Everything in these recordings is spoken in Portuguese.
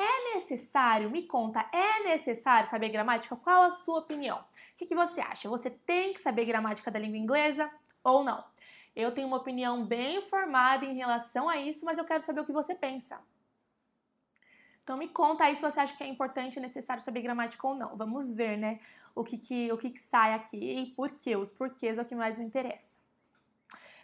É necessário, me conta, é necessário saber gramática? Qual a sua opinião? O que, que você acha? Você tem que saber gramática da língua inglesa ou não? Eu tenho uma opinião bem formada em relação a isso, mas eu quero saber o que você pensa. Então me conta aí se você acha que é importante e necessário saber gramática ou não. Vamos ver, né? O que, que, o que, que sai aqui e por quê. Os porquês é o que mais me interessa.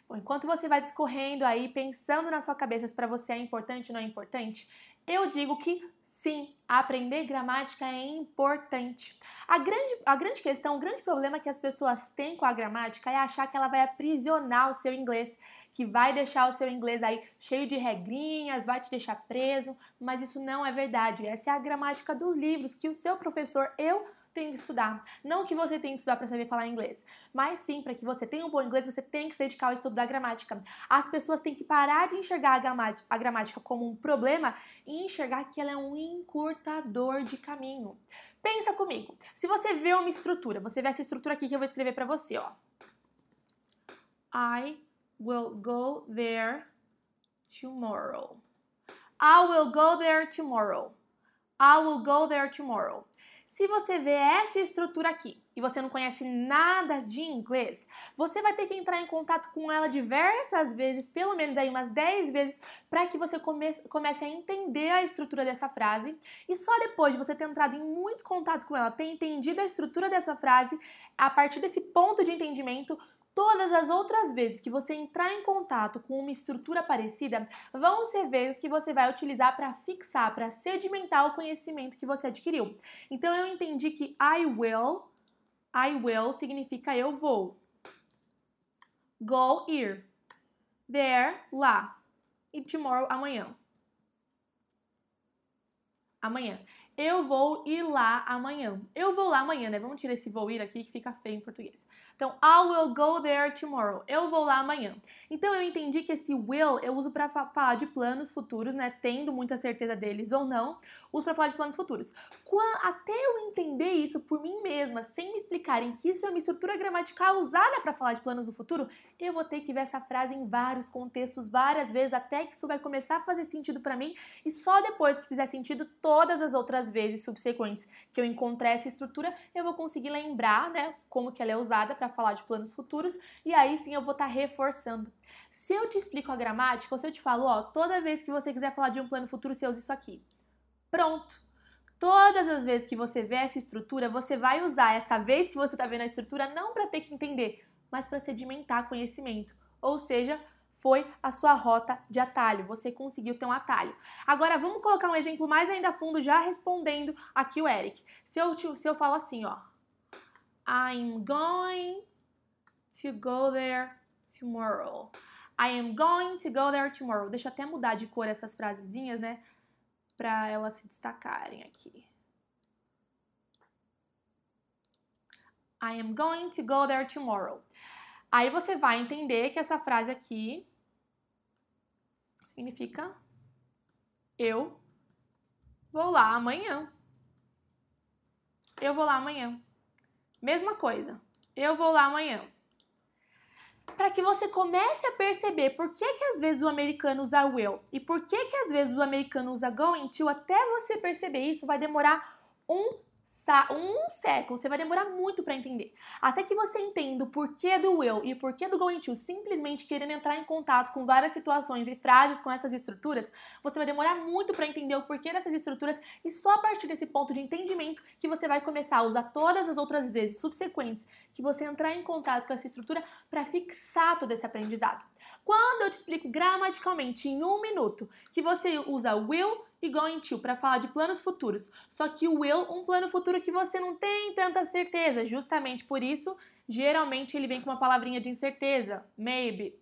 Bom, enquanto você vai discorrendo aí, pensando na sua cabeça se para você é importante ou não é importante, eu digo que sim, aprender gramática é importante. A grande, a grande questão, o grande problema que as pessoas têm com a gramática é achar que ela vai aprisionar o seu inglês, que vai deixar o seu inglês aí cheio de regrinhas, vai te deixar preso, mas isso não é verdade. Essa é a gramática dos livros que o seu professor, eu tenho que estudar. Não que você tenha que estudar para saber falar inglês, mas sim para que você tenha um bom inglês, você tem que se dedicar ao estudo da gramática. As pessoas têm que parar de enxergar a gramática como um problema e enxergar que ela é um encurtador de caminho. Pensa comigo. Se você vê uma estrutura, você vê essa estrutura aqui que eu vou escrever para você, ó. I will go there tomorrow. I will go there tomorrow. I will go there tomorrow. Se você vê essa estrutura aqui e você não conhece nada de inglês, você vai ter que entrar em contato com ela diversas vezes, pelo menos aí umas 10 vezes, para que você comece, comece a entender a estrutura dessa frase. E só depois de você ter entrado em muito contato com ela, ter entendido a estrutura dessa frase, a partir desse ponto de entendimento, Todas as outras vezes que você entrar em contato com uma estrutura parecida vão ser vezes que você vai utilizar para fixar, para sedimentar o conhecimento que você adquiriu. Então eu entendi que I will, I will significa eu vou. Go, ir. There, lá. E tomorrow, amanhã. Amanhã. Eu vou ir lá amanhã. Eu vou lá amanhã, né? Vamos tirar esse vou ir aqui que fica feio em português. Então, I will go there tomorrow. Eu vou lá amanhã. Então, eu entendi que esse will eu uso para falar de planos futuros, né? Tendo muita certeza deles ou não, uso para falar de planos futuros. Até eu entender isso por mim mesma, sem me explicarem que isso é uma estrutura gramatical usada para falar de planos do futuro, eu vou ter que ver essa frase em vários contextos, várias vezes, até que isso vai começar a fazer sentido para mim. E só depois que fizer sentido, todas as outras vezes subsequentes que eu encontrar essa estrutura, eu vou conseguir lembrar, né? Como que ela é usada para falar de planos futuros e aí sim eu vou estar tá reforçando. Se eu te explico a gramática, ou se eu te falo, ó, toda vez que você quiser falar de um plano futuro, você usa isso aqui. Pronto. Todas as vezes que você vê essa estrutura, você vai usar essa vez que você está vendo a estrutura não para ter que entender, mas para sedimentar conhecimento. Ou seja, foi a sua rota de atalho, você conseguiu ter um atalho. Agora vamos colocar um exemplo mais ainda fundo, já respondendo aqui o Eric. Se eu, se eu falo assim, ó, I'm going to go there tomorrow. I am going to go there tomorrow. Deixa eu até mudar de cor essas frasezinhas, né? Para elas se destacarem aqui. I am going to go there tomorrow. Aí você vai entender que essa frase aqui significa eu vou lá amanhã. Eu vou lá amanhã. Mesma coisa. Eu vou lá amanhã. Para que você comece a perceber por que, que às vezes o americano usa will e por que, que às vezes o americano usa going to, até você perceber isso vai demorar um um século, você vai demorar muito para entender. Até que você entenda o porquê do will e o porquê do going to, simplesmente querendo entrar em contato com várias situações e frases com essas estruturas, você vai demorar muito para entender o porquê dessas estruturas e só a partir desse ponto de entendimento que você vai começar a usar todas as outras vezes subsequentes que você entrar em contato com essa estrutura para fixar todo esse aprendizado. Quando eu te explico gramaticalmente em um minuto que você usa will e going to para falar de planos futuros, só que o will, um plano futuro que você não tem tanta certeza, justamente por isso, geralmente ele vem com uma palavrinha de incerteza, maybe,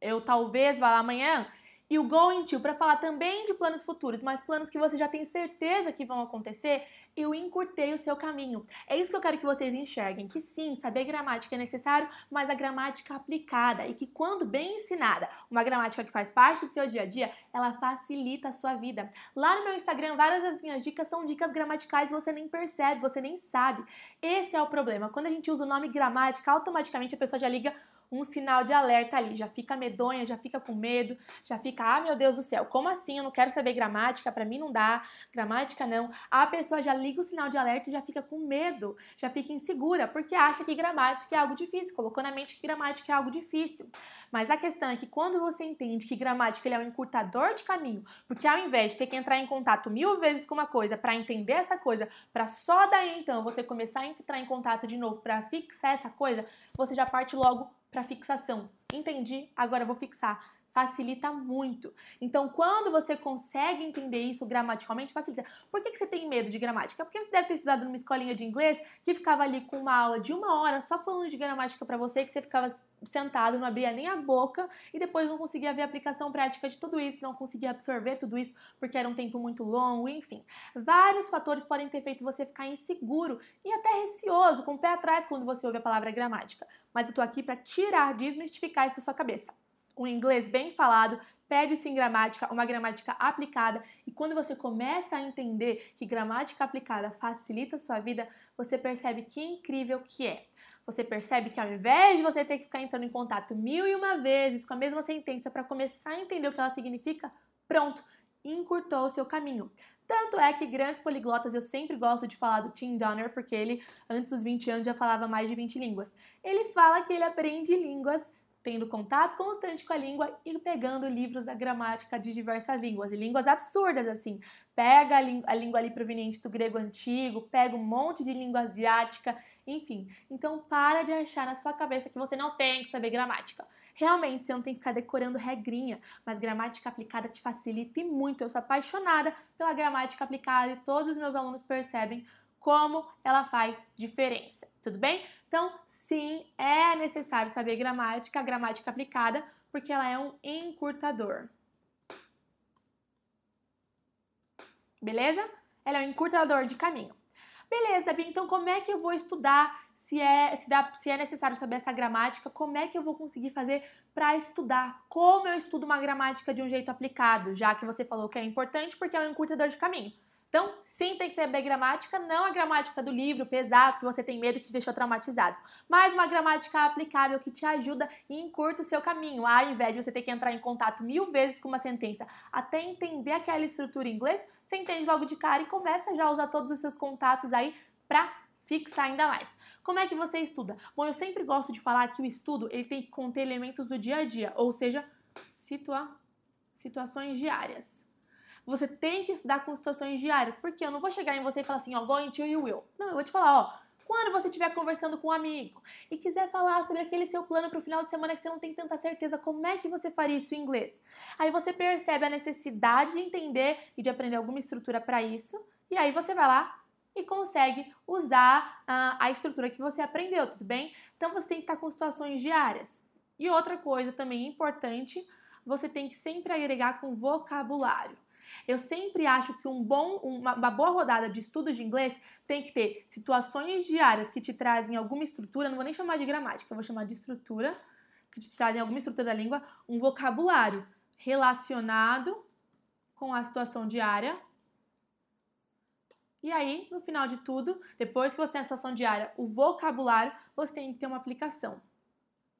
eu talvez vá lá amanhã, e o going to para falar também de planos futuros, mas planos que você já tem certeza que vão acontecer, eu encurtei o seu caminho. É isso que eu quero que vocês enxerguem, que sim, saber gramática é necessário, mas a gramática aplicada e que quando bem ensinada, uma gramática que faz parte do seu dia a dia, ela facilita a sua vida. Lá no meu Instagram, várias das minhas dicas são dicas gramaticais e você nem percebe, você nem sabe. Esse é o problema. Quando a gente usa o nome gramática, automaticamente a pessoa já liga um sinal de alerta ali, já fica medonha, já fica com medo, já fica, ah, meu Deus do céu, como assim? Eu não quero saber gramática, para mim não dá, gramática não. A pessoa já liga o sinal de alerta e já fica com medo, já fica insegura, porque acha que gramática é algo difícil, colocou na mente que gramática é algo difícil. Mas a questão é que quando você entende que gramática ele é um encurtador de caminho, porque ao invés de ter que entrar em contato mil vezes com uma coisa para entender essa coisa, para só daí então você começar a entrar em contato de novo para fixar essa coisa, você já parte logo para fixação. Entendi, agora vou fixar facilita muito. Então, quando você consegue entender isso gramaticalmente, facilita. Por que, que você tem medo de gramática? Porque você deve ter estudado numa escolinha de inglês que ficava ali com uma aula de uma hora só falando de gramática para você, que você ficava sentado, não abria nem a boca e depois não conseguia ver a aplicação prática de tudo isso, não conseguia absorver tudo isso porque era um tempo muito longo, enfim. Vários fatores podem ter feito você ficar inseguro e até receoso, com o pé atrás quando você ouve a palavra gramática. Mas eu tô aqui para tirar, desmistificar isso da sua cabeça um inglês bem falado, pede-se em gramática, uma gramática aplicada, e quando você começa a entender que gramática aplicada facilita a sua vida, você percebe que incrível que é. Você percebe que ao invés de você ter que ficar entrando em contato mil e uma vezes com a mesma sentença para começar a entender o que ela significa, pronto, encurtou o seu caminho. Tanto é que grandes poliglotas, eu sempre gosto de falar do Tim Donner, porque ele, antes dos 20 anos, já falava mais de 20 línguas. Ele fala que ele aprende línguas tendo contato constante com a língua e pegando livros da gramática de diversas línguas, e línguas absurdas assim. Pega a, a língua ali proveniente do grego antigo, pega um monte de língua asiática, enfim. Então para de achar na sua cabeça que você não tem que saber gramática. Realmente, você não tem que ficar decorando regrinha, mas gramática aplicada te facilita e muito. Eu sou apaixonada pela gramática aplicada e todos os meus alunos percebem como ela faz diferença. Tudo bem? Então, sim, é necessário saber gramática, gramática aplicada, porque ela é um encurtador. Beleza? Ela é um encurtador de caminho. Beleza, Bia, então como é que eu vou estudar se é, se, dá, se é necessário saber essa gramática? Como é que eu vou conseguir fazer para estudar? Como eu estudo uma gramática de um jeito aplicado? Já que você falou que é importante porque é um encurtador de caminho. Então, que saber gramática, não a gramática do livro pesado que você tem medo que te deixou traumatizado, mas uma gramática aplicável que te ajuda e encurta o seu caminho, ao invés de você ter que entrar em contato mil vezes com uma sentença até entender aquela estrutura em inglês, você entende logo de cara e começa já a usar todos os seus contatos aí para fixar ainda mais. Como é que você estuda? Bom, eu sempre gosto de falar que o estudo ele tem que conter elementos do dia a dia, ou seja, situa situações diárias. Você tem que estudar com situações diárias, porque eu não vou chegar em você e falar assim, ó, going to you will. Não, eu vou te falar, ó, quando você estiver conversando com um amigo e quiser falar sobre aquele seu plano para o final de semana que você não tem tanta certeza, como é que você faria isso em inglês? Aí você percebe a necessidade de entender e de aprender alguma estrutura para isso, e aí você vai lá e consegue usar uh, a estrutura que você aprendeu, tudo bem? Então você tem que estar com situações diárias. E outra coisa também importante, você tem que sempre agregar com vocabulário. Eu sempre acho que um bom, uma, uma, boa rodada de estudos de inglês tem que ter situações diárias que te trazem alguma estrutura, não vou nem chamar de gramática, eu vou chamar de estrutura, que te trazem alguma estrutura da língua, um vocabulário relacionado com a situação diária. E aí, no final de tudo, depois que você tem a situação diária, o vocabulário, você tem que ter uma aplicação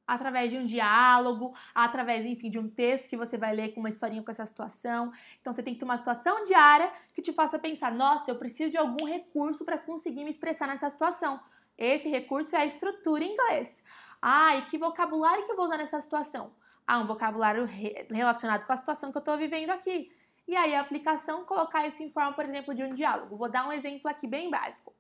através de um diálogo, através, enfim, de um texto que você vai ler com uma historinha com essa situação. Então você tem que ter uma situação diária que te faça pensar: nossa, eu preciso de algum recurso para conseguir me expressar nessa situação. Esse recurso é a estrutura em inglês. Ah, e que vocabulário que eu vou usar nessa situação? Ah, um vocabulário re relacionado com a situação que eu estou vivendo aqui. E aí a aplicação, colocar isso em forma, por exemplo, de um diálogo. Vou dar um exemplo aqui bem básico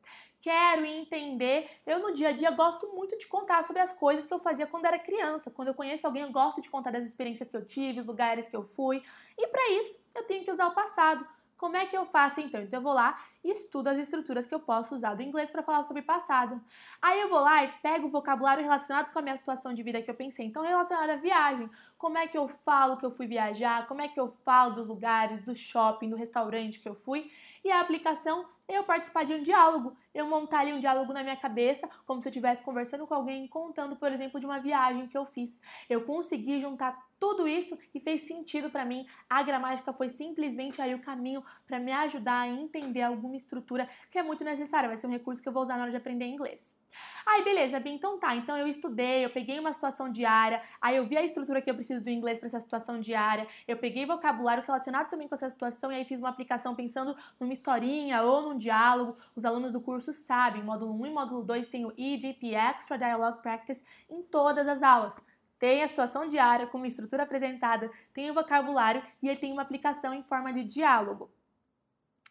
quero entender. Eu no dia a dia gosto muito de contar sobre as coisas que eu fazia quando era criança. Quando eu conheço alguém, eu gosto de contar das experiências que eu tive, os lugares que eu fui. E para isso, eu tenho que usar o passado. Como é que eu faço então? Então eu vou lá e estudo as estruturas que eu posso usar do inglês para falar sobre passado. Aí eu vou lá e pego o vocabulário relacionado com a minha situação de vida que eu pensei. Então relacionado à viagem, como é que eu falo que eu fui viajar, como é que eu falo dos lugares, do shopping, do restaurante que eu fui. E a aplicação eu participar de um diálogo, eu montar ali um diálogo na minha cabeça, como se eu estivesse conversando com alguém, contando, por exemplo, de uma viagem que eu fiz. Eu consegui juntar tudo isso e fez sentido para mim. A gramática foi simplesmente aí o caminho para me ajudar a entender alguma estrutura que é muito necessária. Vai ser um recurso que eu vou usar na hora de aprender inglês. Aí, beleza, Bia, então tá. Então eu estudei, eu peguei uma situação diária, aí eu vi a estrutura que eu preciso do inglês para essa situação diária, eu peguei vocabulários relacionados também com essa situação e aí fiz uma aplicação pensando numa historinha ou num diálogo. Os alunos do curso sabem, módulo 1 e módulo 2 tem o EDP Extra Dialogue Practice em todas as aulas. Tem a situação diária com uma estrutura apresentada, tem o vocabulário e ele tem uma aplicação em forma de diálogo.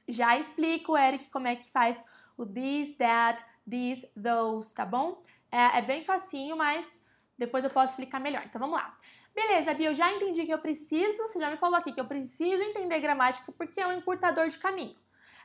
Já explico, Eric, como é que faz o this, that, these, those, tá bom? É, é bem facinho, mas depois eu posso explicar melhor. Então vamos lá. Beleza, Bia, eu já entendi que eu preciso, você já me falou aqui que eu preciso entender gramática porque é um encurtador de caminho.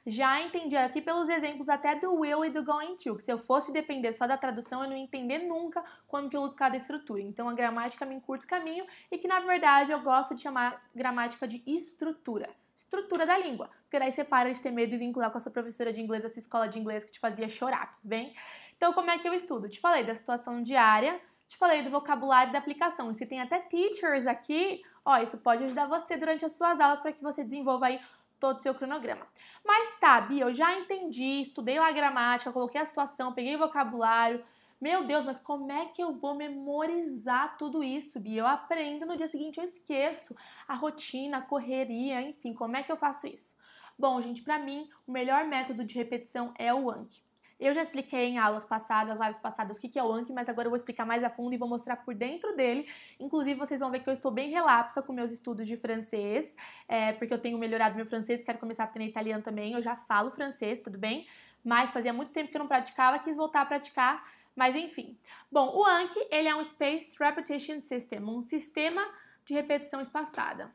Já entendi aqui pelos exemplos até do will e do going to, que se eu fosse depender só da tradução, eu não ia entender nunca quando que eu uso cada estrutura. Então a gramática me encurta o caminho e que na verdade eu gosto de chamar gramática de estrutura estrutura da língua. Porque daí você para de ter medo e vincular com a sua professora de inglês, essa escola de inglês que te fazia chorar, tudo bem? Então, como é que eu estudo? Te falei da situação diária, te falei do vocabulário da aplicação. E se tem até teachers aqui, ó, isso pode ajudar você durante as suas aulas para que você desenvolva aí todo o seu cronograma. Mas tá, Bia, eu já entendi, estudei lá a gramática, coloquei a situação, peguei o vocabulário, meu Deus, mas como é que eu vou memorizar tudo isso, Bia? Eu aprendo, no dia seguinte eu esqueço a rotina, a correria, enfim, como é que eu faço isso? Bom, gente, para mim, o melhor método de repetição é o Anki. Eu já expliquei em aulas passadas, lives passadas, o que é o Anki, mas agora eu vou explicar mais a fundo e vou mostrar por dentro dele. Inclusive, vocês vão ver que eu estou bem relapsa com meus estudos de francês, é, porque eu tenho melhorado meu francês, quero começar a aprender italiano também. Eu já falo francês, tudo bem? Mas fazia muito tempo que eu não praticava, quis voltar a praticar mas enfim. Bom, o Anki, ele é um Spaced Repetition System, um sistema de repetição espaçada.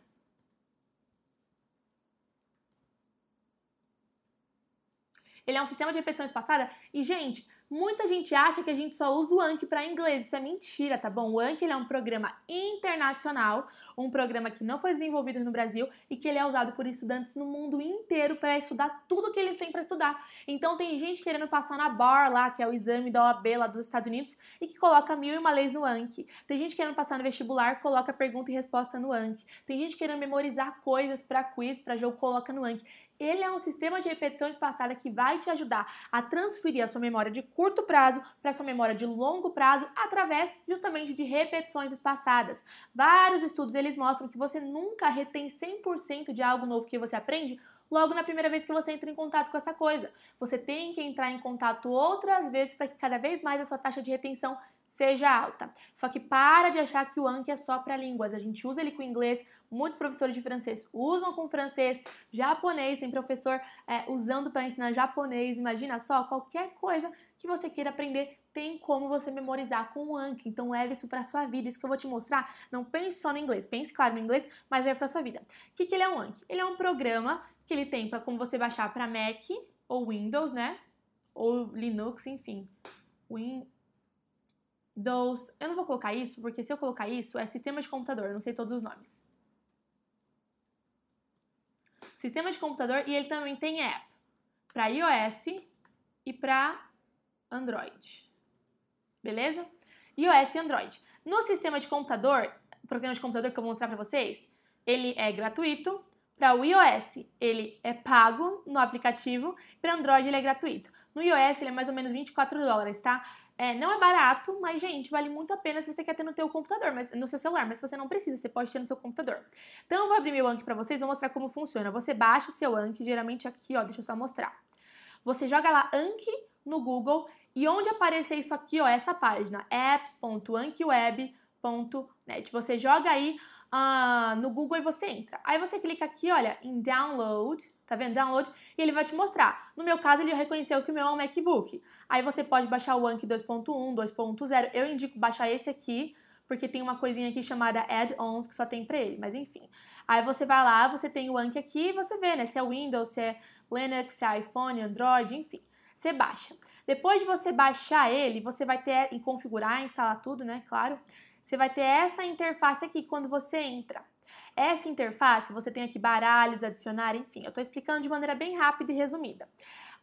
Ele é um sistema de repetição espaçada e, gente, Muita gente acha que a gente só usa o Anki para inglês. Isso é mentira, tá bom? O Anki é um programa internacional, um programa que não foi desenvolvido no Brasil e que ele é usado por estudantes no mundo inteiro para estudar tudo que eles têm para estudar. Então tem gente querendo passar na BAR lá, que é o exame da OAB lá dos Estados Unidos, e que coloca mil e uma leis no Anki. Tem gente querendo passar no vestibular, coloca pergunta e resposta no Anki. Tem gente querendo memorizar coisas para quiz, para jogo, coloca no Anki. Ele é um sistema de repetição espaçada que vai te ajudar a transferir a sua memória de curto prazo para a sua memória de longo prazo através justamente de repetições espaçadas. Vários estudos eles mostram que você nunca retém 100% de algo novo que você aprende logo na primeira vez que você entra em contato com essa coisa. Você tem que entrar em contato outras vezes para que cada vez mais a sua taxa de retenção seja alta. Só que para de achar que o Anki é só para línguas. A gente usa ele com inglês, muitos professores de francês usam com francês, japonês, tem professor é, usando para ensinar japonês. Imagina só, qualquer coisa que você queira aprender tem como você memorizar com o Anki. Então leve isso para sua vida. Isso que eu vou te mostrar, não pense só no inglês. Pense, claro, no inglês, mas leve para sua vida. O que, que ele é um Anki? Ele é um programa que ele tem para como você baixar para Mac ou Windows, né? Ou Linux, enfim. Win Windows. Eu não vou colocar isso, porque se eu colocar isso, é sistema de computador, eu não sei todos os nomes. Sistema de computador e ele também tem app para iOS e para Android. Beleza? iOS e Android. No sistema de computador, programa de computador que eu vou mostrar para vocês, ele é gratuito. Para o iOS, ele é pago no aplicativo. Para Android, ele é gratuito. No iOS, ele é mais ou menos 24 dólares, tá? É, não é barato, mas, gente, vale muito a pena se você quer ter no seu computador, mas, no seu celular, mas se você não precisa, você pode ter no seu computador. Então, eu vou abrir meu Anki para vocês, vou mostrar como funciona. Você baixa o seu Anki, geralmente aqui, ó, deixa eu só mostrar. Você joga lá Anki no Google e onde aparecer isso aqui, ó, essa página, apps.ankiweb.net. Você joga aí uh, no Google e você entra. Aí você clica aqui, olha, em download, tá vendo? Download, e ele vai te mostrar. No meu caso, ele reconheceu que o meu é um MacBook. Aí você pode baixar o Anki 2.1, 2.0. Eu indico baixar esse aqui, porque tem uma coisinha aqui chamada add-ons que só tem para ele, mas enfim. Aí você vai lá, você tem o Anki aqui e você vê, né, se é Windows, se é Linux, se é iPhone, Android, enfim. Você baixa. Depois de você baixar ele, você vai ter e configurar, instalar tudo, né, claro. Você vai ter essa interface aqui quando você entra. Essa interface, você tem aqui baralhos, adicionar, enfim. Eu estou explicando de maneira bem rápida e resumida.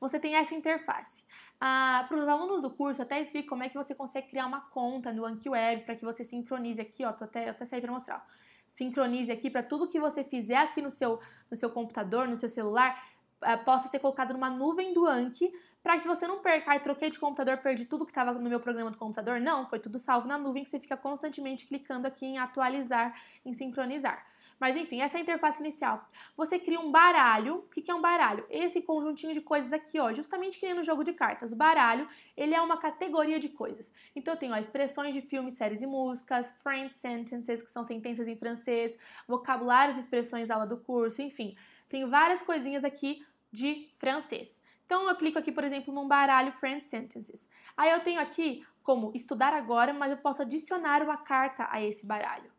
Você tem essa interface. Ah, para os alunos do curso, eu até explico como é que você consegue criar uma conta no AnkiWeb para que você sincronize aqui, ó, tô até, eu até saí para mostrar. sincronize aqui para tudo que você fizer aqui no seu, no seu computador, no seu celular, eh, possa ser colocado numa nuvem do Anki para que você não perca. Ai, troquei de computador, perdi tudo que estava no meu programa do computador. Não, foi tudo salvo na nuvem que você fica constantemente clicando aqui em atualizar, em sincronizar. Mas enfim, essa é a interface inicial. Você cria um baralho. O que é um baralho? Esse conjuntinho de coisas aqui, ó, justamente que nem no jogo de cartas. O baralho, ele é uma categoria de coisas. Então eu tenho ó, expressões de filmes, séries e músicas, French sentences, que são sentenças em francês, vocabulários e expressões aula do curso, enfim. Tenho várias coisinhas aqui de francês. Então eu clico aqui, por exemplo, num baralho French sentences. Aí eu tenho aqui como estudar agora, mas eu posso adicionar uma carta a esse baralho.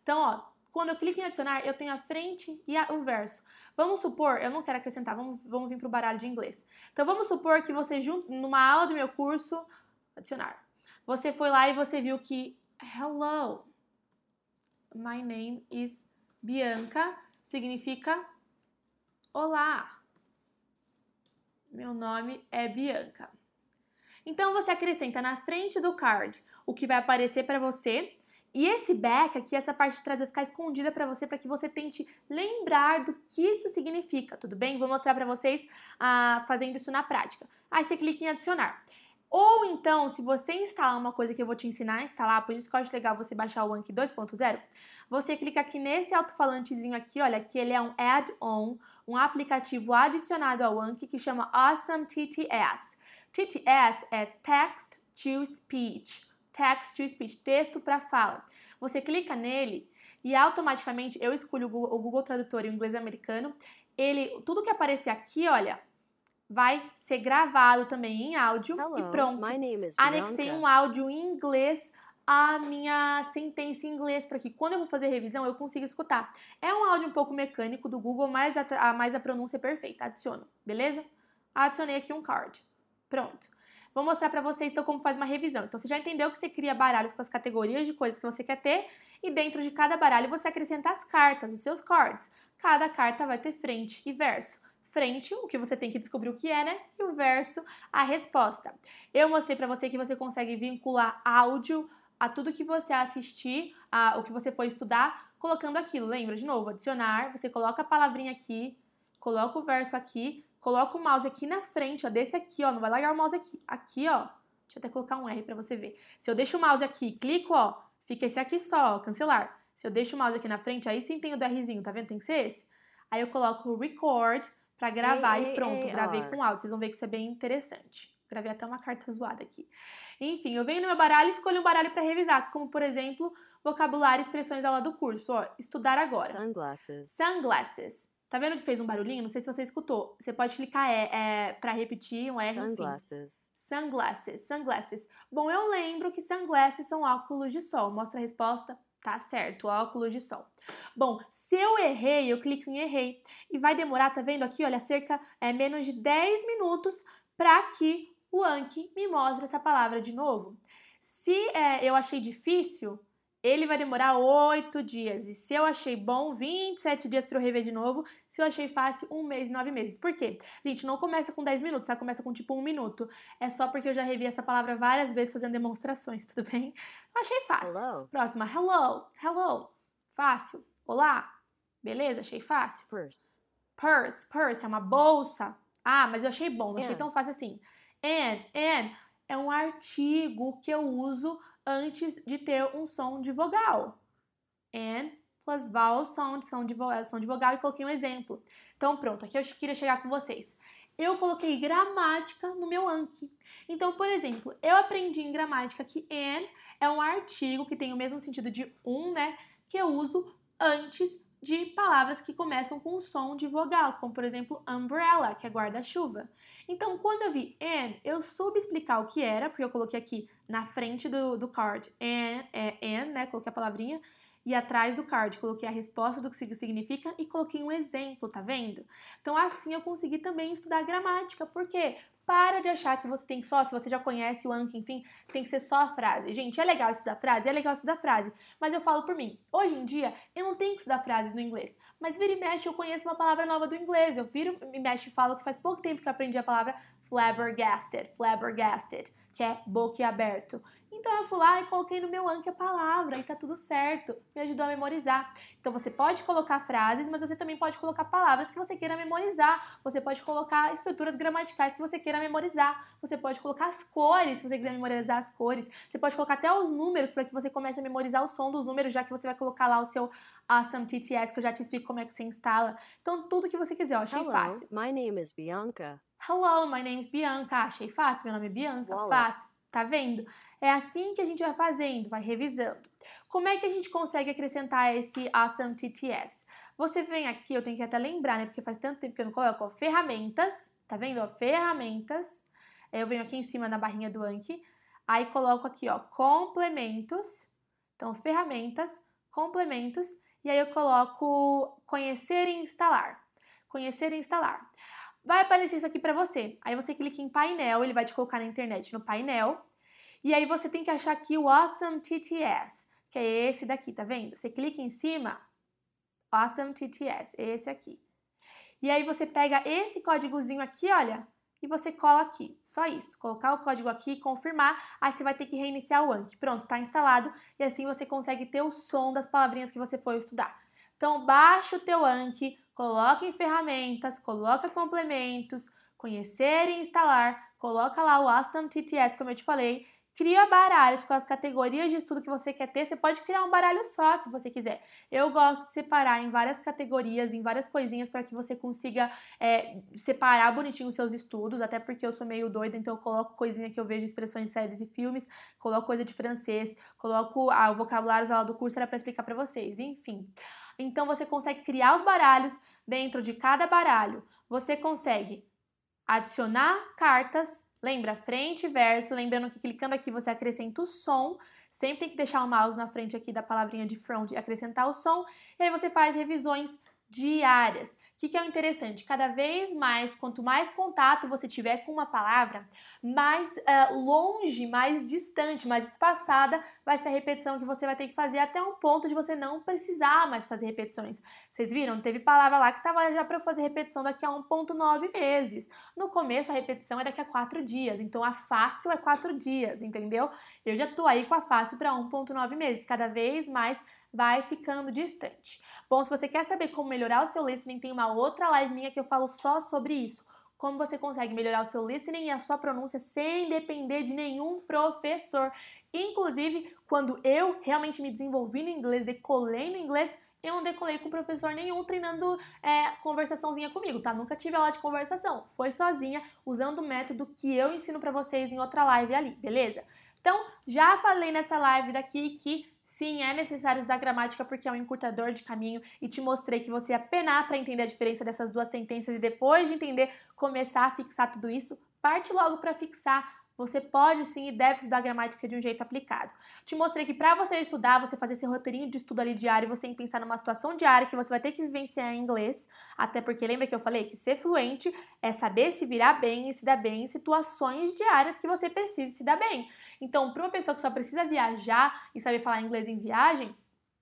Então, ó, quando eu clico em adicionar, eu tenho a frente e a, o verso. Vamos supor, eu não quero acrescentar, vamos, vamos vir para o baralho de inglês. Então vamos supor que você, numa aula do meu curso, adicionar. Você foi lá e você viu que hello, my name is Bianca significa olá. Meu nome é Bianca. Então você acrescenta na frente do card o que vai aparecer para você e esse back aqui, essa parte de trás vai ficar escondida para você, para que você tente lembrar do que isso significa, tudo bem? Vou mostrar para vocês ah, fazendo isso na prática. Aí você clica em adicionar. Ou então, se você instalar uma coisa que eu vou te ensinar a instalar, por isso que eu acho legal você baixar o Anki 2.0, você clica aqui nesse alto-falantezinho aqui, olha, que ele é um add-on, um aplicativo adicionado ao Anki que chama Awesome TTS. TTS é Text to Speech text to speech, texto para fala. Você clica nele e automaticamente eu escolho o Google, o Google Tradutor em inglês americano. Ele, tudo que aparecer aqui, olha, vai ser gravado também em áudio Hello, e pronto. Anexei um áudio em inglês a minha sentença em inglês para que quando eu vou fazer revisão eu consiga escutar. É um áudio um pouco mecânico do Google, mas a, mais a pronúncia é perfeita. Adiciono, beleza? Adicionei aqui um card. Pronto. Vou mostrar para vocês então como faz uma revisão. Então você já entendeu que você cria baralhos com as categorias de coisas que você quer ter e dentro de cada baralho você acrescenta as cartas, os seus cards. Cada carta vai ter frente e verso. Frente, o que você tem que descobrir o que é, né? E o verso, a resposta. Eu mostrei para você que você consegue vincular áudio a tudo que você assistir, a, o que você for estudar, colocando aquilo. Lembra? De novo, adicionar, você coloca a palavrinha aqui, coloca o verso aqui, Coloca o mouse aqui na frente, ó, desse aqui, ó, não vai largar o mouse aqui. Aqui, ó, deixa eu até colocar um R para você ver. Se eu deixo o mouse aqui, clico, ó, fica esse aqui só, ó, cancelar. Se eu deixo o mouse aqui na frente, aí sim tem o DRzinho, tá vendo? Tem que ser esse. Aí eu coloco o record para gravar ei, e pronto, ei, gravei com áudio. Vocês vão ver que isso é bem interessante. Gravei até uma carta zoada aqui. Enfim, eu venho no meu baralho e escolho um baralho para revisar, como por exemplo, vocabulário e expressões aula do curso. Ó, estudar agora. Sunglasses. Sunglasses. Tá vendo que fez um barulhinho? Não sei se você escutou. Você pode clicar é, é para repetir um R. Sunglasses. Enfim. Sunglasses, sunglasses. Bom, eu lembro que sunglasses são óculos de sol. Mostra a resposta. Tá certo, óculos de sol. Bom, se eu errei, eu clico em errei. E vai demorar, tá vendo aqui, olha, cerca é menos de 10 minutos para que o Anki me mostre essa palavra de novo. Se é, eu achei difícil, ele vai demorar 8 dias. E se eu achei bom, 27 dias para eu rever de novo. Se eu achei fácil, um mês e 9 meses. Por quê? Gente, não começa com 10 minutos, só começa com tipo um minuto. É só porque eu já revi essa palavra várias vezes fazendo demonstrações, tudo bem? Eu achei fácil. Hello. Próxima, hello, hello. Fácil. Olá. Beleza? Achei fácil. Purse. Purse, purse é uma bolsa. Ah, mas eu achei bom, não achei tão fácil assim. And, and é um artigo que eu uso antes de ter um som de vogal. And plus vowel sound, som de, vogal, som de vogal, e coloquei um exemplo. Então, pronto, aqui eu queria chegar com vocês. Eu coloquei gramática no meu Anki. Então, por exemplo, eu aprendi em gramática que and é um artigo que tem o mesmo sentido de um, né? Que eu uso antes de palavras que começam com o som de vogal, como por exemplo umbrella, que é guarda-chuva. Então, quando eu vi and, eu soube explicar o que era, porque eu coloquei aqui na frente do, do card and, é né? Coloquei a palavrinha. E atrás do card coloquei a resposta do que significa e coloquei um exemplo, tá vendo? Então assim eu consegui também estudar gramática. Por quê? Para de achar que você tem que só, se você já conhece o Anki, enfim, tem que ser só a frase. Gente, é legal estudar frase? É legal estudar frase. Mas eu falo por mim. Hoje em dia, eu não tenho que estudar frases no inglês. Mas vira e mexe, eu conheço uma palavra nova do inglês. Eu viro e mexe e falo que faz pouco tempo que eu aprendi a palavra flabbergasted. Flabbergasted que é boquiaberto. Então eu fui lá e coloquei no meu Anki a palavra e tá tudo certo. Me ajudou a memorizar. Então você pode colocar frases, mas você também pode colocar palavras que você queira memorizar. Você pode colocar estruturas gramaticais que você queira memorizar. Você pode colocar as cores, se você quiser memorizar as cores. Você pode colocar até os números para que você comece a memorizar o som dos números, já que você vai colocar lá o seu Awesome TTS, que eu já te explico como é que você instala. Então tudo que você quiser, eu achei Hello, fácil. my name is Bianca. Hello, my name is Bianca. Achei fácil, meu nome é Bianca. Fácil. Tá vendo? É assim que a gente vai fazendo, vai revisando. Como é que a gente consegue acrescentar esse Awesome TTS? Você vem aqui, eu tenho que até lembrar, né? Porque faz tanto tempo que eu não coloco, ó, ferramentas, tá vendo? Ó, ferramentas. Eu venho aqui em cima na barrinha do Anki, aí coloco aqui, ó, complementos. Então, ferramentas, complementos, e aí eu coloco conhecer e instalar. Conhecer e instalar vai aparecer isso aqui para você. Aí você clica em painel, ele vai te colocar na internet no painel. E aí você tem que achar aqui o Awesome TTS, que é esse daqui, tá vendo? Você clica em cima, Awesome TTS, esse aqui. E aí você pega esse códigozinho aqui, olha, e você cola aqui. Só isso. Colocar o código aqui, confirmar, aí você vai ter que reiniciar o Anki. Pronto, está instalado e assim você consegue ter o som das palavrinhas que você for estudar. Então, baixa o teu Anki, coloca em ferramentas, coloca complementos, conhecer e instalar, coloca lá o Awesome TTS, como eu te falei, cria baralhos com as categorias de estudo que você quer ter. Você pode criar um baralho só, se você quiser. Eu gosto de separar em várias categorias, em várias coisinhas, para que você consiga é, separar bonitinho os seus estudos, até porque eu sou meio doida, então eu coloco coisinha que eu vejo expressões, séries e filmes, coloco coisa de francês, coloco ah, o vocabulário lá do curso era para explicar para vocês, enfim. Então você consegue criar os baralhos dentro de cada baralho. Você consegue adicionar cartas, lembra frente e verso, lembrando que clicando aqui você acrescenta o som. Sempre tem que deixar o mouse na frente aqui da palavrinha de front e acrescentar o som. E aí você faz revisões diárias que, que é o interessante? Cada vez mais, quanto mais contato você tiver com uma palavra, mais uh, longe, mais distante, mais espaçada vai ser a repetição que você vai ter que fazer até um ponto de você não precisar mais fazer repetições. Vocês viram? Teve palavra lá que estava já para fazer repetição daqui a 1,9 meses. No começo, a repetição é daqui a 4 dias. Então, a fácil é 4 dias, entendeu? Eu já tô aí com a fácil para 1,9 meses. Cada vez mais vai ficando distante. Bom, se você quer saber como melhorar o seu listening, tem uma outra live minha que eu falo só sobre isso. Como você consegue melhorar o seu listening e a sua pronúncia sem depender de nenhum professor. Inclusive, quando eu realmente me desenvolvi no inglês, decolei no inglês, eu não decolei com professor nenhum treinando é, conversaçãozinha comigo, tá? Nunca tive aula de conversação. Foi sozinha, usando o método que eu ensino para vocês em outra live ali, beleza? Então, já falei nessa live daqui que Sim, é necessário estudar gramática porque é um encurtador de caminho e te mostrei que você ia penar para entender a diferença dessas duas sentenças e depois de entender, começar a fixar tudo isso, parte logo para fixar você pode sim e deve estudar gramática de um jeito aplicado. Te mostrei que para você estudar, você fazer esse roteirinho de estudo ali diário, você tem que pensar numa situação diária que você vai ter que vivenciar em inglês. Até porque lembra que eu falei que ser fluente é saber se virar bem e se dar bem em situações diárias que você precisa se dar bem. Então, para uma pessoa que só precisa viajar e saber falar inglês em viagem,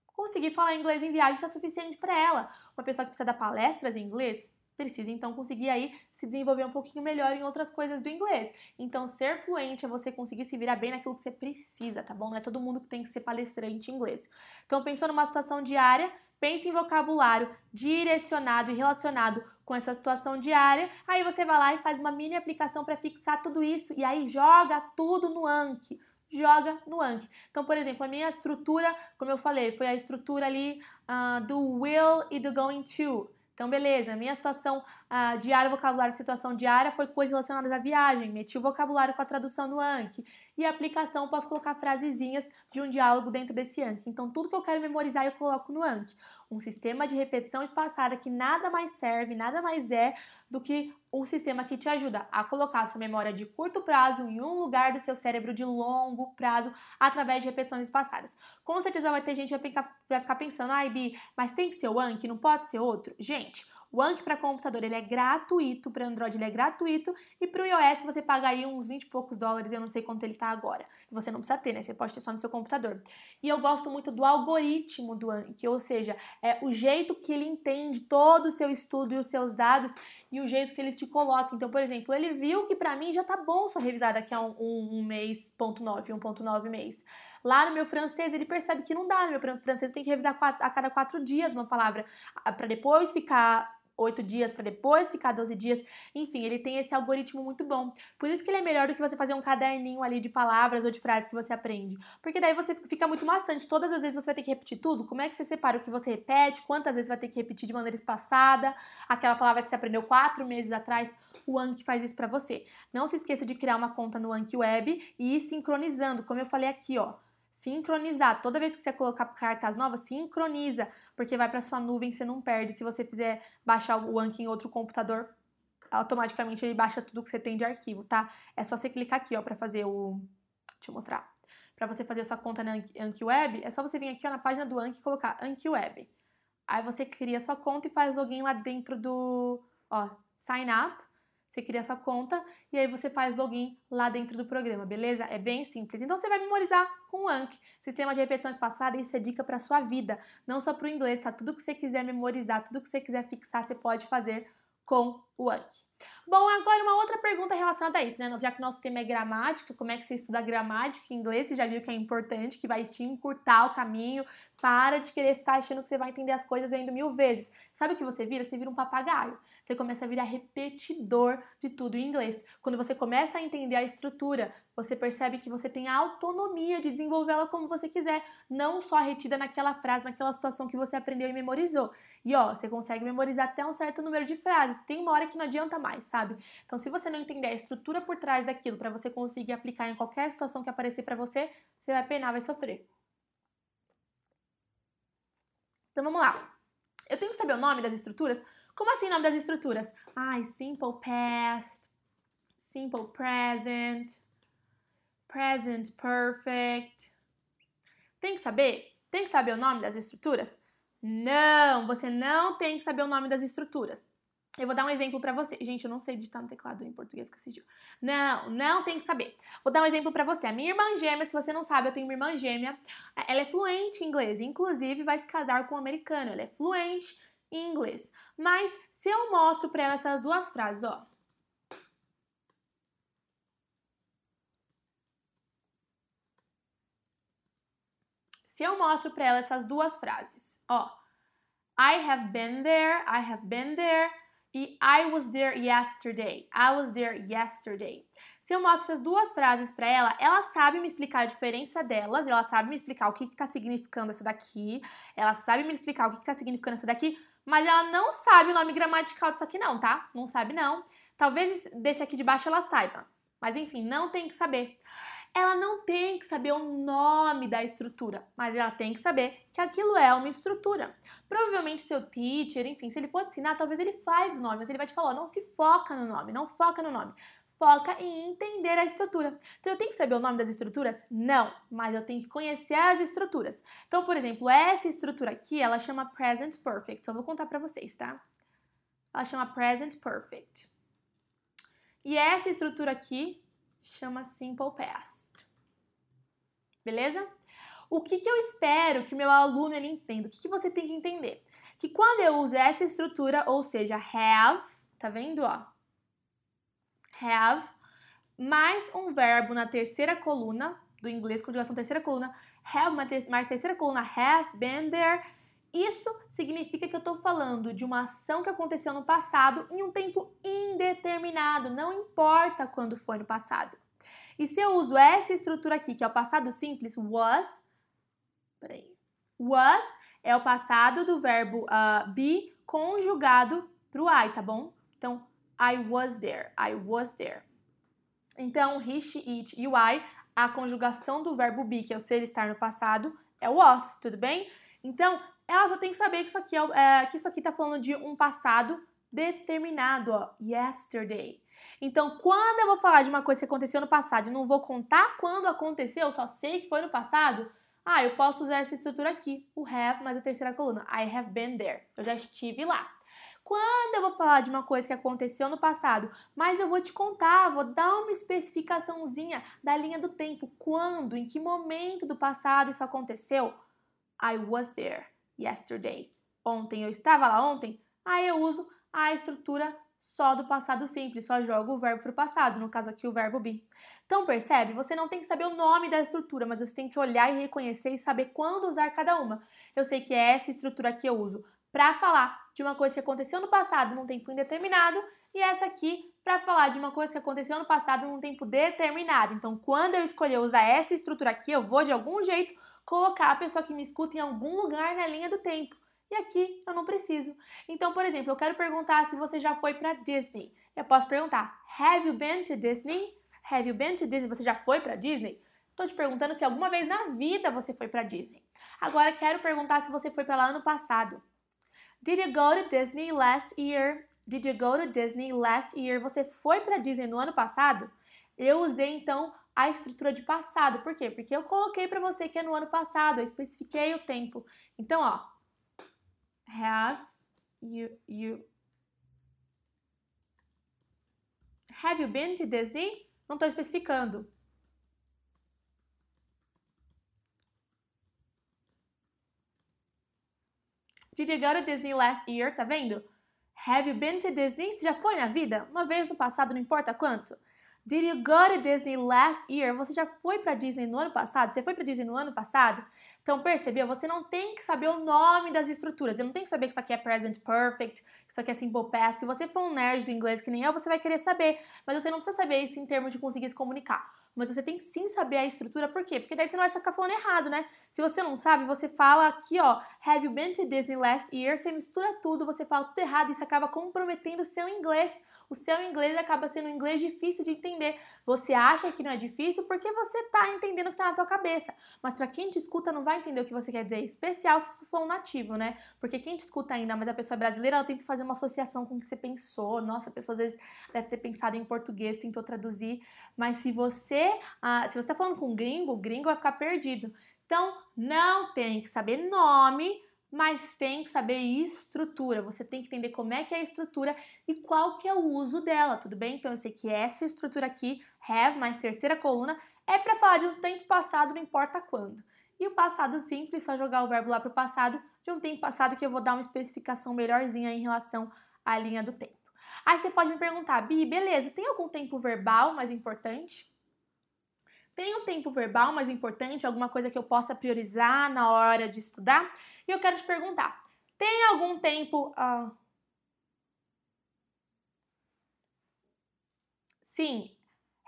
conseguir falar inglês em viagem é suficiente para ela. Uma pessoa que precisa dar palestras em inglês, precisa então conseguir aí se desenvolver um pouquinho melhor em outras coisas do inglês. Então, ser fluente é você conseguir se virar bem naquilo que você precisa, tá bom? Não é todo mundo que tem que ser palestrante em inglês. Então, pensou numa situação diária, pense em vocabulário direcionado e relacionado com essa situação diária. Aí você vai lá e faz uma mini aplicação para fixar tudo isso e aí joga tudo no Anki joga no Anki. Então, por exemplo, a minha estrutura, como eu falei, foi a estrutura ali uh, do will e do going to. Então, beleza, minha situação uh, diária, vocabulário de situação diária foi coisas relacionadas à viagem, meti o vocabulário com a tradução no Anki. E a aplicação, posso colocar frasezinhas de um diálogo dentro desse Anki. Então, tudo que eu quero memorizar, eu coloco no Anki. Um sistema de repetição espaçada que nada mais serve, nada mais é do que um sistema que te ajuda a colocar a sua memória de curto prazo em um lugar do seu cérebro de longo prazo através de repetições espaçadas. Com certeza vai ter gente que vai ficar pensando, ai, Bi, mas tem que ser o Anki, não pode ser outro? Gente, O Anki para computador ele é gratuito, para Android ele é gratuito e para o iOS você paga aí uns 20 e poucos dólares, eu não sei quanto ele tá agora. Você não precisa ter, né? Você pode ter só no seu computador. E eu gosto muito do algoritmo do Anki, ou seja, é o jeito que ele entende todo o seu estudo e os seus dados e o jeito que ele te coloca. Então, por exemplo, ele viu que para mim já tá bom só revisar daqui a um, um, um mês, ponto 9, 1.9 mês. Lá no meu francês, ele percebe que não dá. No meu francês, tem que revisar a cada quatro dias uma palavra, para depois ficar oito dias para depois ficar 12 dias. Enfim, ele tem esse algoritmo muito bom. Por isso que ele é melhor do que você fazer um caderninho ali de palavras ou de frases que você aprende. Porque daí você fica muito maçante. Todas as vezes você vai ter que repetir tudo. Como é que você separa o que você repete? Quantas vezes vai ter que repetir de maneira espaçada? Aquela palavra que você aprendeu quatro meses atrás. O Anki faz isso para você. Não se esqueça de criar uma conta no Anki Web e ir sincronizando, como eu falei aqui, ó sincronizar. Toda vez que você colocar cartas novas, sincroniza, porque vai para sua nuvem, você não perde. Se você fizer baixar o Anki em outro computador, automaticamente ele baixa tudo que você tem de arquivo, tá? É só você clicar aqui, ó, para fazer o Deixa eu mostrar. Para você fazer sua conta na Anki Web, é só você vir aqui ó, na página do Anki e colocar Anki Web. Aí você cria sua conta e faz login lá dentro do, ó, sign up você cria sua conta e aí você faz login lá dentro do programa, beleza? É bem simples. Então você vai memorizar com o Anki, sistema de repetição espaçada, isso é dica para sua vida, não só para o inglês, tá? Tudo que você quiser memorizar, tudo que você quiser fixar, você pode fazer com o. Bom, agora uma outra pergunta relacionada a isso, né? Já que nosso tema é gramática, como é que você estuda gramática em inglês? Você já viu que é importante, que vai te encurtar o caminho. Para de querer ficar achando que você vai entender as coisas ainda mil vezes. Sabe o que você vira? Você vira um papagaio. Você começa a virar repetidor de tudo em inglês. Quando você começa a entender a estrutura, você percebe que você tem a autonomia de desenvolvê-la como você quiser, não só retida naquela frase, naquela situação que você aprendeu e memorizou. E ó, você consegue memorizar até um certo número de frases. Tem uma hora que não adianta mais, sabe? Então, se você não entender a estrutura por trás daquilo para você conseguir aplicar em qualquer situação que aparecer para você, você vai penar, vai sofrer. Então vamos lá. Eu tenho que saber o nome das estruturas? Como assim o nome das estruturas? Ai, simple past, simple present, present perfect. Tem que saber? Tem que saber o nome das estruturas? Não, você não tem que saber o nome das estruturas. Eu vou dar um exemplo para você. Gente, eu não sei digitar no teclado em português que assistiu. Não, não tem que saber. Vou dar um exemplo para você. A minha irmã gêmea, se você não sabe, eu tenho uma irmã gêmea. Ela é fluente em inglês, inclusive vai se casar com um americano. Ela é fluente em inglês. Mas se eu mostro para ela essas duas frases, ó. Se eu mostro para ela essas duas frases, ó. I have been there, I have been there e I was there yesterday. I was there yesterday. Se eu mostro essas duas frases para ela, ela sabe me explicar a diferença delas, ela sabe me explicar o que está significando essa daqui, ela sabe me explicar o que está significando essa daqui, mas ela não sabe o nome gramatical disso aqui não, tá? Não sabe não. Talvez desse aqui de baixo ela saiba, mas enfim, não tem que saber ela não tem que saber o nome da estrutura, mas ela tem que saber que aquilo é uma estrutura. Provavelmente seu teacher, enfim, se ele for ensinar, talvez ele fale o nome, mas ele vai te falar, não se foca no nome, não foca no nome. Foca em entender a estrutura. Então, eu tenho que saber o nome das estruturas? Não, mas eu tenho que conhecer as estruturas. Então, por exemplo, essa estrutura aqui, ela chama Present Perfect. Só vou contar para vocês, tá? Ela chama Present Perfect. E essa estrutura aqui chama Simple Past. Beleza? O que, que eu espero que o meu aluno ele entenda? O que, que você tem que entender? Que quando eu uso essa estrutura, ou seja, have, tá vendo, ó? Have, mais um verbo na terceira coluna, do inglês, conjugação terceira coluna, have mais terceira coluna, have been there, isso significa que eu estou falando de uma ação que aconteceu no passado em um tempo indeterminado, não importa quando foi no passado. E se eu uso essa estrutura aqui, que é o passado simples, was, peraí, was é o passado do verbo uh, be conjugado para o I, tá bom? Então, I was there, I was there. Então, he, she, it e o I, a conjugação do verbo be, que é o ser estar no passado, é was, tudo bem? Então, ela só tem que saber que isso aqui, é, é, que isso aqui tá falando de um passado determinado, ó, yesterday. Então, quando eu vou falar de uma coisa que aconteceu no passado e não vou contar quando aconteceu, só sei que foi no passado, ah, eu posso usar essa estrutura aqui, o have mais a terceira coluna, I have been there. Eu já estive lá. quando eu vou falar de uma coisa que aconteceu no passado, mas eu vou te contar, vou dar uma especificaçãozinha da linha do tempo, quando, em que momento do passado isso aconteceu. I was there yesterday. Ontem eu estava lá ontem. Aí eu uso a estrutura só do passado simples, só jogo o verbo para o passado, no caso aqui o verbo be. Então percebe? Você não tem que saber o nome da estrutura, mas você tem que olhar e reconhecer e saber quando usar cada uma. Eu sei que é essa estrutura aqui eu uso para falar de uma coisa que aconteceu no passado num tempo indeterminado e essa aqui para falar de uma coisa que aconteceu no passado num tempo determinado. Então, quando eu escolher usar essa estrutura aqui, eu vou de algum jeito colocar a pessoa que me escuta em algum lugar na linha do tempo. E aqui eu não preciso. Então, por exemplo, eu quero perguntar se você já foi para Disney. Eu posso perguntar: Have you been to Disney? Have you been to Disney? Você já foi para Disney? Estou te perguntando se alguma vez na vida você foi para Disney. Agora quero perguntar se você foi para lá ano passado. Did you go to Disney last year? Did you go to Disney last year? Você foi para Disney no ano passado? Eu usei então a estrutura de passado. Por quê? Porque eu coloquei para você que é no ano passado, eu especifiquei o tempo. Então, ó, have you you Have you been to Disney? Não estou especificando. Did you go to Disney last year? Tá vendo? Have you been to Disney? Você já foi na vida? Uma vez no passado, não importa quanto. Did you go to Disney last year? Você já foi para Disney no ano passado? Você foi para Disney no ano passado? Então, percebeu? Você não tem que saber o nome das estruturas. Você não tem que saber que isso aqui é present perfect, que isso aqui é simple past. Se você for um nerd do inglês que nem eu, você vai querer saber. Mas você não precisa saber isso em termos de conseguir se comunicar. Mas você tem que sim saber a estrutura. Por quê? Porque daí você não vai ficar falando errado, né? Se você não sabe, você fala aqui, ó, have you been to Disney last year? Você mistura tudo, você fala tudo errado isso acaba comprometendo o seu inglês. O seu inglês acaba sendo um inglês difícil de entender. Você acha que não é difícil porque você tá entendendo o que tá na tua cabeça. Mas para quem te escuta não vai entender o que você quer dizer, especial se isso for um nativo, né? Porque quem te escuta ainda, mas a pessoa é brasileira, ela tenta fazer uma associação com o que você pensou. Nossa, a pessoa às vezes deve ter pensado em português, tentou traduzir. Mas se você, ah, se você tá falando com um gringo, o gringo vai ficar perdido. Então, não tem que saber nome, mas tem que saber estrutura. Você tem que entender como é que é a estrutura e qual que é o uso dela, tudo bem? Então, eu sei que essa estrutura aqui, have, mais terceira coluna, é para falar de um tempo passado, não importa quando. E o passado simples, só jogar o verbo lá para o passado, de um tempo passado que eu vou dar uma especificação melhorzinha em relação à linha do tempo. Aí você pode me perguntar, Bi, beleza, tem algum tempo verbal mais importante? Tem um tempo verbal mais importante, alguma coisa que eu possa priorizar na hora de estudar? E eu quero te perguntar, tem algum tempo... Uh... Sim,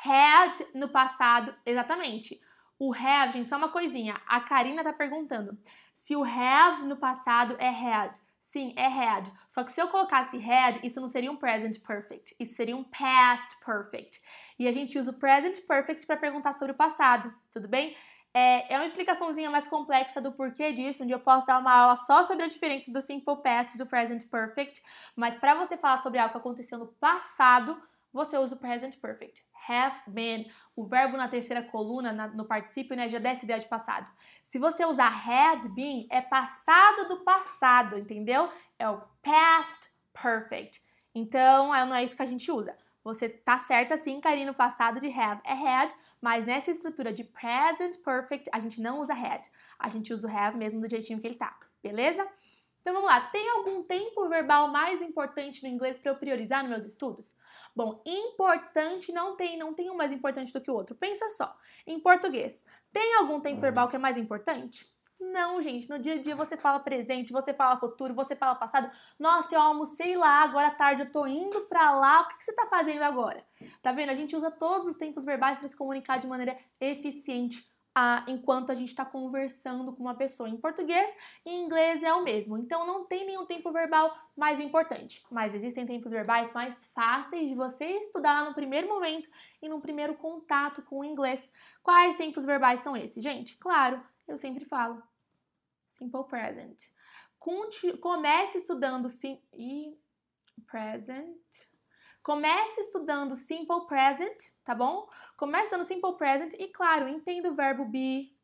had no passado, exatamente. O have, gente, só uma coisinha. A Karina tá perguntando se o have no passado é had. Sim, é had. Só que se eu colocasse had, isso não seria um present perfect. Isso seria um past perfect. E a gente usa o present perfect para perguntar sobre o passado, tudo bem? É, é uma explicaçãozinha mais complexa do porquê disso, onde eu posso dar uma aula só sobre a diferença do simple past e do present perfect, mas para você falar sobre algo que aconteceu no passado, você usa o present perfect have been. O verbo na terceira coluna, na, no particípio, né, já desce ideia de passado. Se você usar had been, é passado do passado, entendeu? É o past perfect. Então, não é isso que a gente usa. Você tá certa sim, Karine, no passado de have é had, mas nessa estrutura de present perfect, a gente não usa had. A gente usa o have mesmo do jeitinho que ele tá, beleza? Então vamos lá, tem algum tempo verbal mais importante no inglês para eu priorizar nos meus estudos? Bom, importante não tem, não tem um mais importante do que o outro. Pensa só, em português, tem algum tempo verbal que é mais importante? Não, gente, no dia a dia você fala presente, você fala futuro, você fala passado. Nossa, eu almocei lá, agora à tarde eu tô indo pra lá, o que, que você tá fazendo agora? Tá vendo? A gente usa todos os tempos verbais para se comunicar de maneira eficiente enquanto a gente está conversando com uma pessoa. Em português e em inglês é o mesmo. Então não tem nenhum tempo verbal mais importante. Mas existem tempos verbais mais fáceis de você estudar no primeiro momento e no primeiro contato com o inglês. Quais tempos verbais são esses? Gente, claro, eu sempre falo. Simple present. comece estudando sim e present Comece estudando simple present, tá bom? Comece estudando simple present e, claro, entenda o verbo be.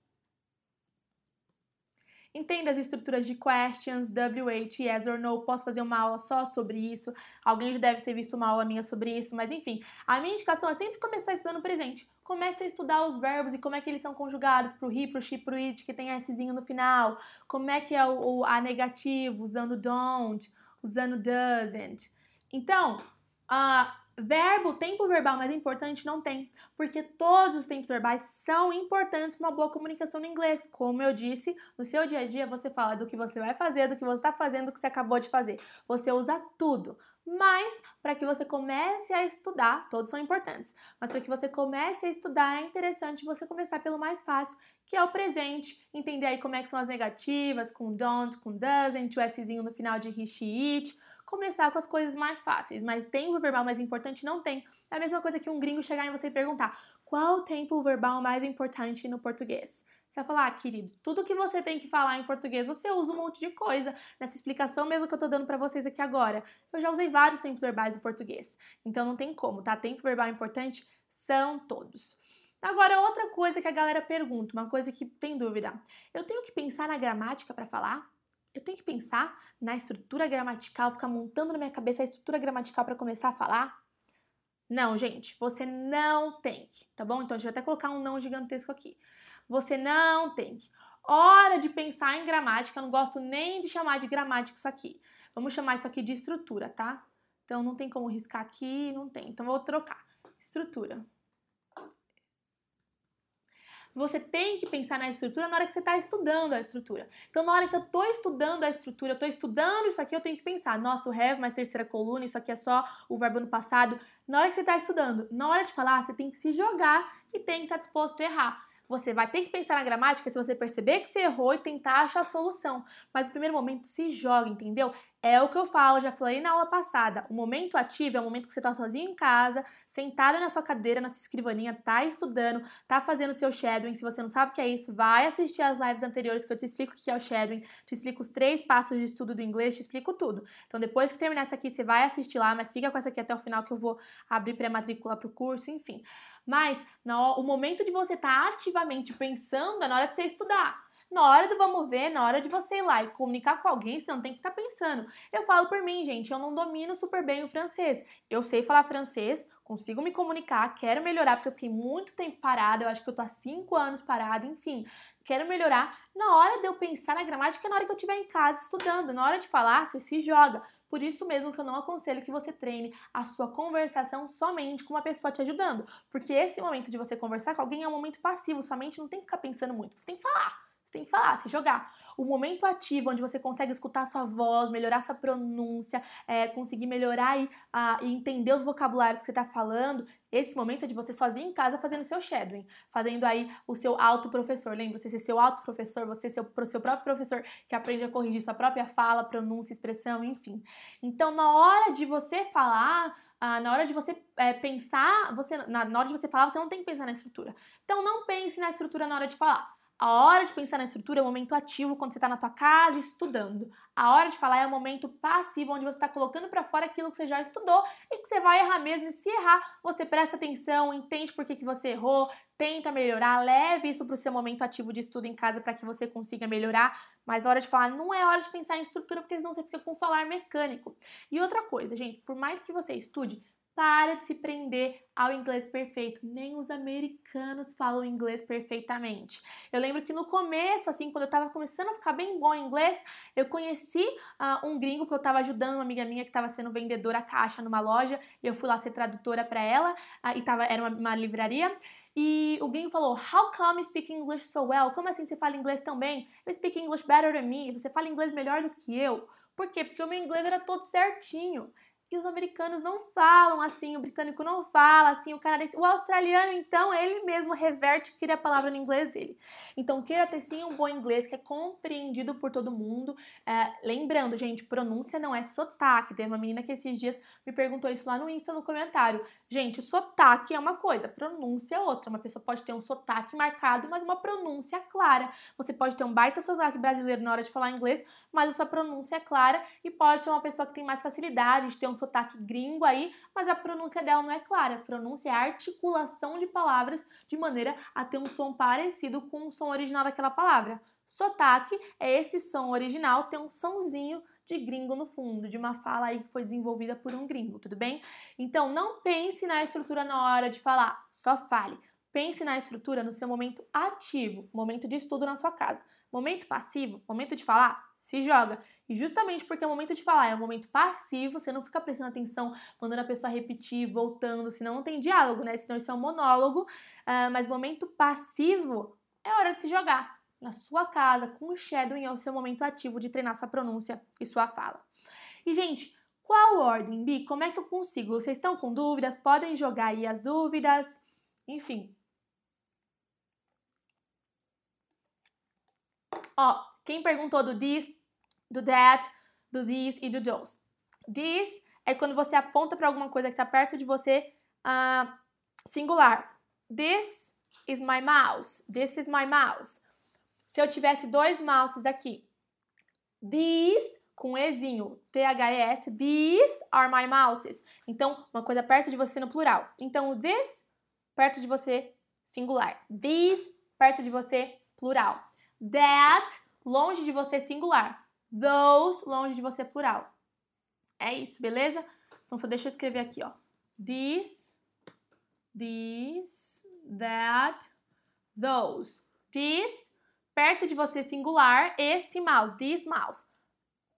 Entenda as estruturas de questions, WH, yes or no. Posso fazer uma aula só sobre isso. Alguém já deve ter visto uma aula minha sobre isso, mas enfim, a minha indicação é sempre começar estudando presente. Comece a estudar os verbos e como é que eles são conjugados pro he, pro she, pro it, que tem Szinho no final. Como é que é o, o a negativo, usando don't, usando doesn't. Então, uh, Verbo, tempo verbal mais importante não tem, porque todos os tempos verbais são importantes para uma boa comunicação no inglês. Como eu disse, no seu dia a dia você fala do que você vai fazer, do que você está fazendo, do que você acabou de fazer. Você usa tudo. Mas para que você comece a estudar, todos são importantes, mas para que você comece a estudar é interessante você começar pelo mais fácil, que é o presente, entender aí como é que são as negativas, com don't, com doesn't, o Szinho no final de he, she, it, começar com as coisas mais fáceis, mas tempo verbal mais importante não tem. É a mesma coisa que um gringo chegar em você e perguntar: qual o tempo verbal mais importante no português? Você vai falar, ah, querido, tudo que você tem que falar em português, você usa um monte de coisa nessa explicação mesmo que eu tô dando para vocês aqui agora. Eu já usei vários tempos verbais no português, então não tem como, tá? Tempo verbal importante são todos. Agora, outra coisa que a galera pergunta, uma coisa que tem dúvida. Eu tenho que pensar na gramática para falar? Eu tenho que pensar na estrutura gramatical, ficar montando na minha cabeça a estrutura gramatical para começar a falar? Não, gente, você não tem que, tá bom? Então, deixa eu até colocar um não gigantesco aqui. Você não tem que. Hora de pensar em gramática, eu não gosto nem de chamar de gramática isso aqui. Vamos chamar isso aqui de estrutura, tá? Então, não tem como riscar aqui, não tem. Então, vou trocar. Estrutura você tem que pensar na estrutura na hora que você está estudando a estrutura. Então, na hora que eu estou estudando a estrutura, eu estou estudando isso aqui, eu tenho que pensar, nossa, o have mais terceira coluna, isso aqui é só o verbo no passado. Na hora que você está estudando, na hora de falar, você tem que se jogar e tem que estar tá disposto a errar. Você vai ter que pensar na gramática se você perceber que você errou e tentar achar a solução. Mas no primeiro momento se joga, entendeu? É o que eu falo, já falei na aula passada. O momento ativo é o momento que você está sozinho em casa, sentado na sua cadeira, na sua escrivaninha, tá estudando, tá fazendo seu shadowing. Se você não sabe o que é isso, vai assistir as lives anteriores que eu te explico o que é o shadowing, te explico os três passos de estudo do inglês, te explico tudo. Então depois que terminar essa aqui, você vai assistir lá, mas fica com essa aqui até o final que eu vou abrir pré-matrícula pro curso, enfim. Mas no, o momento de você estar tá ativamente pensando é na hora de você estudar. Na hora do vamos ver, na hora de você ir lá e comunicar com alguém, você não tem que estar tá pensando. Eu falo por mim, gente, eu não domino super bem o francês. Eu sei falar francês, consigo me comunicar, quero melhorar, porque eu fiquei muito tempo parada, eu acho que eu tô há cinco anos parada, enfim. Quero melhorar. Na hora de eu pensar na gramática, é na hora que eu estiver em casa estudando. Na hora de falar, você se joga. Por isso mesmo que eu não aconselho que você treine a sua conversação somente com uma pessoa te ajudando. Porque esse momento de você conversar com alguém é um momento passivo, sua mente não tem que ficar pensando muito, você tem que falar. Tem que falar, se jogar. O momento ativo, onde você consegue escutar sua voz, melhorar sua pronúncia, é, conseguir melhorar e, a, e entender os vocabulários que você está falando, esse momento é de você sozinho em casa fazendo seu shadowing, fazendo aí o seu auto-professor. Lembra, você ser seu auto-professor, você ser o seu próprio professor que aprende a corrigir sua própria fala, pronúncia, expressão, enfim. Então, na hora de você falar, ah, na hora de você é, pensar, você, na, na hora de você falar, você não tem que pensar na estrutura. Então, não pense na estrutura na hora de falar. A hora de pensar na estrutura é o momento ativo quando você está na tua casa estudando. A hora de falar é o momento passivo onde você está colocando para fora aquilo que você já estudou e que você vai errar mesmo. E se errar, você presta atenção, entende por que, que você errou, tenta melhorar, leve isso para o seu momento ativo de estudo em casa para que você consiga melhorar. Mas a hora de falar não é hora de pensar em estrutura porque senão você fica com falar mecânico. E outra coisa, gente, por mais que você estude, para de se prender ao inglês perfeito. Nem os americanos falam inglês perfeitamente. Eu lembro que no começo, assim, quando eu tava começando a ficar bem bom em inglês, eu conheci uh, um gringo que eu tava ajudando uma amiga minha que tava sendo vendedora caixa numa loja e eu fui lá ser tradutora para ela uh, e tava, era uma, uma livraria. E o gringo falou: How come you speak English so well? Como assim você fala inglês tão bem? You speak English better than me. Você fala inglês melhor do que eu. Por quê? Porque o meu inglês era todo certinho. E os americanos não falam assim, o britânico não fala assim, o canadense. O australiano, então, ele mesmo reverte e cria a palavra no inglês dele. Então, queira ter sim um bom inglês que é compreendido por todo mundo. É, lembrando, gente, pronúncia não é sotaque. Tem uma menina que esses dias me perguntou isso lá no Insta no comentário. Gente, sotaque é uma coisa, pronúncia é outra. Uma pessoa pode ter um sotaque marcado, mas uma pronúncia clara. Você pode ter um baita sotaque brasileiro na hora de falar inglês, mas a sua pronúncia é clara. E pode ter uma pessoa que tem mais facilidade de ter um sotaque gringo aí, mas a pronúncia dela não é clara. A pronúncia é a articulação de palavras de maneira a ter um som parecido com o som original daquela palavra. Sotaque é esse som original, tem um sonzinho de gringo no fundo, de uma fala aí que foi desenvolvida por um gringo, tudo bem? Então não pense na estrutura na hora de falar, só fale. Pense na estrutura no seu momento ativo, momento de estudo na sua casa. Momento passivo, momento de falar, se joga. E justamente porque o momento de falar é um momento passivo, você não fica prestando atenção, mandando a pessoa repetir, voltando, senão não tem diálogo, né? Senão isso é um monólogo. Uh, mas momento passivo é hora de se jogar na sua casa, com o shadowing, é o seu momento ativo de treinar sua pronúncia e sua fala. E, gente, qual ordem, Bi? Como é que eu consigo? Vocês estão com dúvidas? Podem jogar aí as dúvidas. Enfim. Ó, quem perguntou do this, do that, do this e do those. This é quando você aponta para alguma coisa que está perto de você, uh, singular. This is my mouse. This is my mouse se eu tivesse dois mouses aqui. These, com Ezinho, T-H-E-S, these are my mouses. Então, uma coisa perto de você no plural. Então, this, perto de você, singular. These, perto de você, plural. That, longe de você, singular. Those, longe de você, plural. É isso, beleza? Então, só deixa eu escrever aqui, ó. This, this, that, those. This, perto de você singular, esse mouse, this mouse.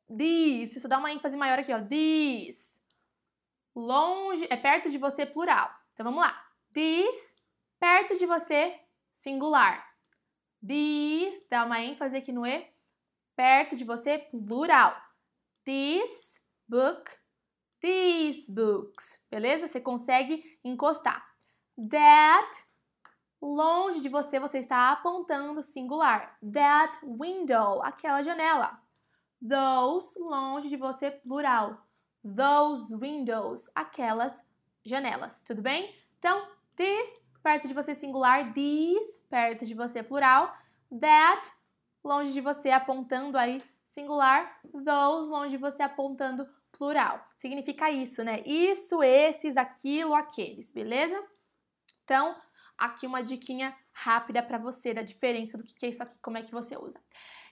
This, isso dá uma ênfase maior aqui, ó. This. Longe, é perto de você plural. Então vamos lá. This, perto de você singular. This, dá uma ênfase aqui no E, perto de você plural. This book, these books. Beleza? Você consegue encostar. That Longe de você, você está apontando singular. That window, aquela janela. Those, longe de você, plural. Those windows, aquelas janelas. Tudo bem? Então, this, perto de você, singular. These, perto de você, plural. That, longe de você, apontando aí, singular. Those, longe de você, apontando plural. Significa isso, né? Isso, esses, aquilo, aqueles, beleza? Então, aqui uma diquinha rápida para você da diferença do que é isso aqui, como é que você usa.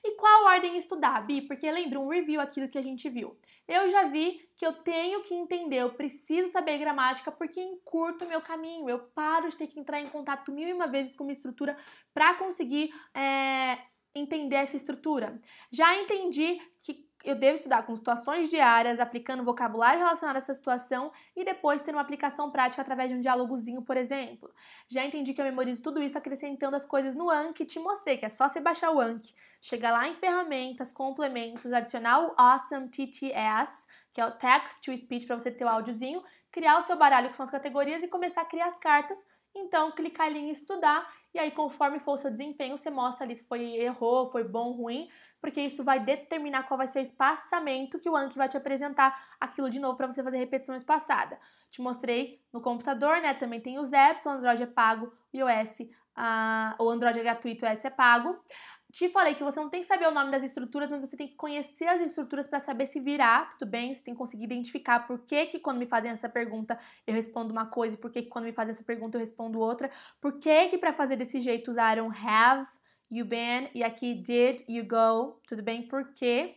E qual ordem estudar, Bi? Porque lembra um review aqui do que a gente viu. Eu já vi que eu tenho que entender, eu preciso saber gramática porque encurto o meu caminho. Eu paro de ter que entrar em contato mil e uma vezes com uma estrutura para conseguir é, entender essa estrutura. Já entendi que eu devo estudar com situações diárias, aplicando vocabulário relacionado a essa situação e depois ter uma aplicação prática através de um diálogozinho, por exemplo. Já entendi que eu memorizo tudo isso acrescentando as coisas no Anki e te mostrei que é só você baixar o Anki, chegar lá em ferramentas, complementos, adicionar o Awesome TTS, que é o Text to Speech para você ter o áudiozinho, criar o seu baralho com as categorias e começar a criar as cartas então, clicar ali em estudar e aí conforme for o seu desempenho, você mostra ali se foi errou, foi bom, ruim, porque isso vai determinar qual vai ser o espaçamento que o Anki vai te apresentar aquilo de novo para você fazer repetição espaçada. Te mostrei no computador, né? Também tem os apps, o Android é pago, o iOS, uh, o Android é gratuito, o iOS é pago. Te falei que você não tem que saber o nome das estruturas, mas você tem que conhecer as estruturas para saber se virar, tudo bem? Você tem que conseguir identificar por que, que quando me fazem essa pergunta eu respondo uma coisa e por que, que quando me fazem essa pergunta eu respondo outra. Por que que para fazer desse jeito usaram have, you been e aqui did, you go, tudo bem? Por quê?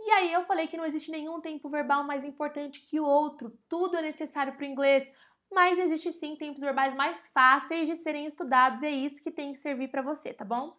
E aí eu falei que não existe nenhum tempo verbal mais importante que o outro. Tudo é necessário para o inglês mas existe sim tempos verbais mais fáceis de serem estudados e é isso que tem que servir para você, tá bom?